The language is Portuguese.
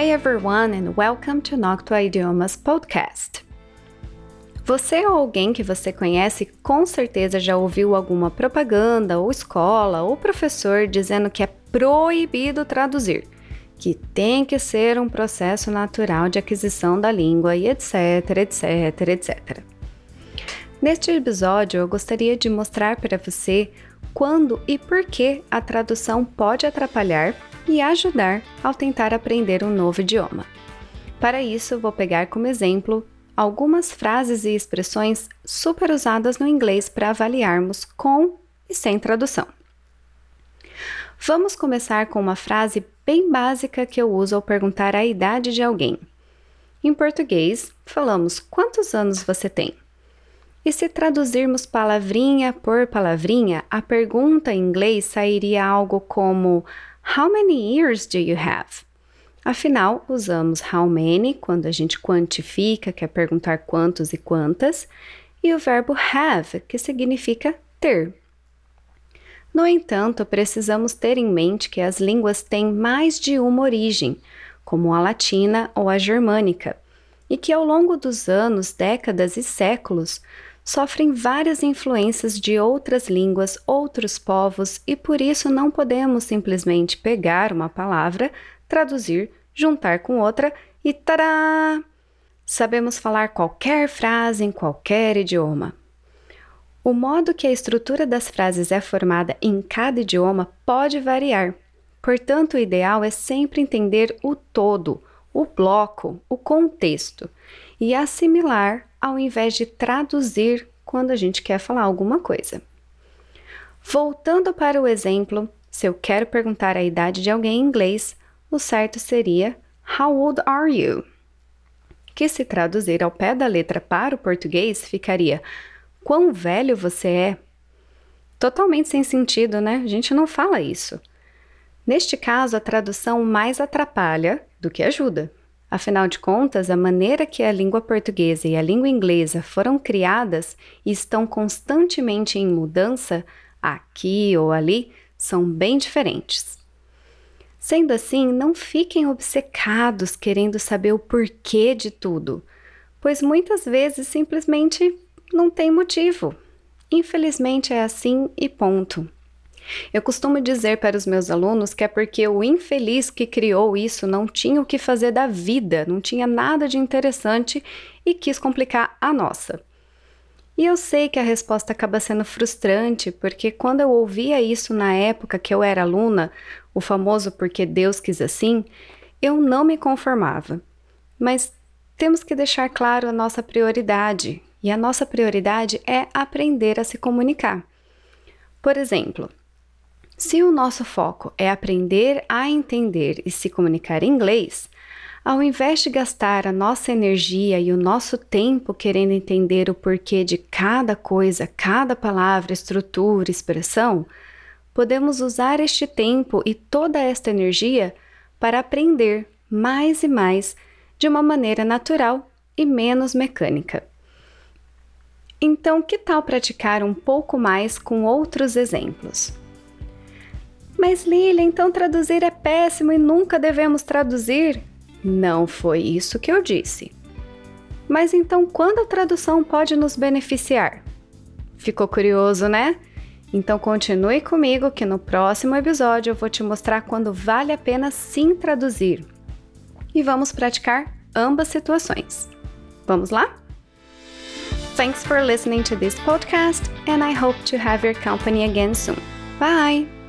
Hey everyone and welcome to Noctua Idiomas Podcast. Você ou alguém que você conhece com certeza já ouviu alguma propaganda ou escola ou professor dizendo que é proibido traduzir, que tem que ser um processo natural de aquisição da língua e etc, etc, etc. Neste episódio eu gostaria de mostrar para você quando e por que a tradução pode atrapalhar e ajudar ao tentar aprender um novo idioma. Para isso, vou pegar como exemplo algumas frases e expressões super usadas no inglês para avaliarmos com e sem tradução. Vamos começar com uma frase bem básica que eu uso ao perguntar a idade de alguém. Em português, falamos quantos anos você tem? E se traduzirmos palavrinha por palavrinha, a pergunta em inglês sairia algo como How many years do you have? Afinal, usamos how many quando a gente quantifica, quer perguntar quantos e quantas, e o verbo have, que significa ter. No entanto, precisamos ter em mente que as línguas têm mais de uma origem, como a latina ou a germânica, e que ao longo dos anos, décadas e séculos, sofrem várias influências de outras línguas, outros povos, e por isso não podemos simplesmente pegar uma palavra, traduzir, juntar com outra e tará! Sabemos falar qualquer frase em qualquer idioma. O modo que a estrutura das frases é formada em cada idioma pode variar. Portanto, o ideal é sempre entender o todo, o bloco, o contexto e assimilar ao invés de traduzir quando a gente quer falar alguma coisa. Voltando para o exemplo, se eu quero perguntar a idade de alguém em inglês, o certo seria How old are you? Que se traduzir ao pé da letra para o português ficaria Quão velho você é? Totalmente sem sentido, né? A gente não fala isso. Neste caso, a tradução mais atrapalha do que ajuda. Afinal de contas, a maneira que a língua portuguesa e a língua inglesa foram criadas e estão constantemente em mudança, aqui ou ali, são bem diferentes. Sendo assim, não fiquem obcecados querendo saber o porquê de tudo, pois muitas vezes simplesmente não tem motivo. Infelizmente é assim e ponto. Eu costumo dizer para os meus alunos que é porque o infeliz que criou isso não tinha o que fazer da vida, não tinha nada de interessante e quis complicar a nossa. E eu sei que a resposta acaba sendo frustrante, porque quando eu ouvia isso na época que eu era aluna, o famoso porque Deus quis assim, eu não me conformava. Mas temos que deixar claro a nossa prioridade, e a nossa prioridade é aprender a se comunicar. Por exemplo, se o nosso foco é aprender a entender e se comunicar em inglês, ao invés de gastar a nossa energia e o nosso tempo querendo entender o porquê de cada coisa, cada palavra, estrutura, expressão, podemos usar este tempo e toda esta energia para aprender mais e mais de uma maneira natural e menos mecânica. Então, que tal praticar um pouco mais com outros exemplos? Mas Lilia, então traduzir é péssimo e nunca devemos traduzir? Não foi isso que eu disse. Mas então quando a tradução pode nos beneficiar? Ficou curioso, né? Então continue comigo que no próximo episódio eu vou te mostrar quando vale a pena sim traduzir. E vamos praticar ambas situações. Vamos lá? Thanks for listening to this podcast and I hope to have your company again soon. Bye!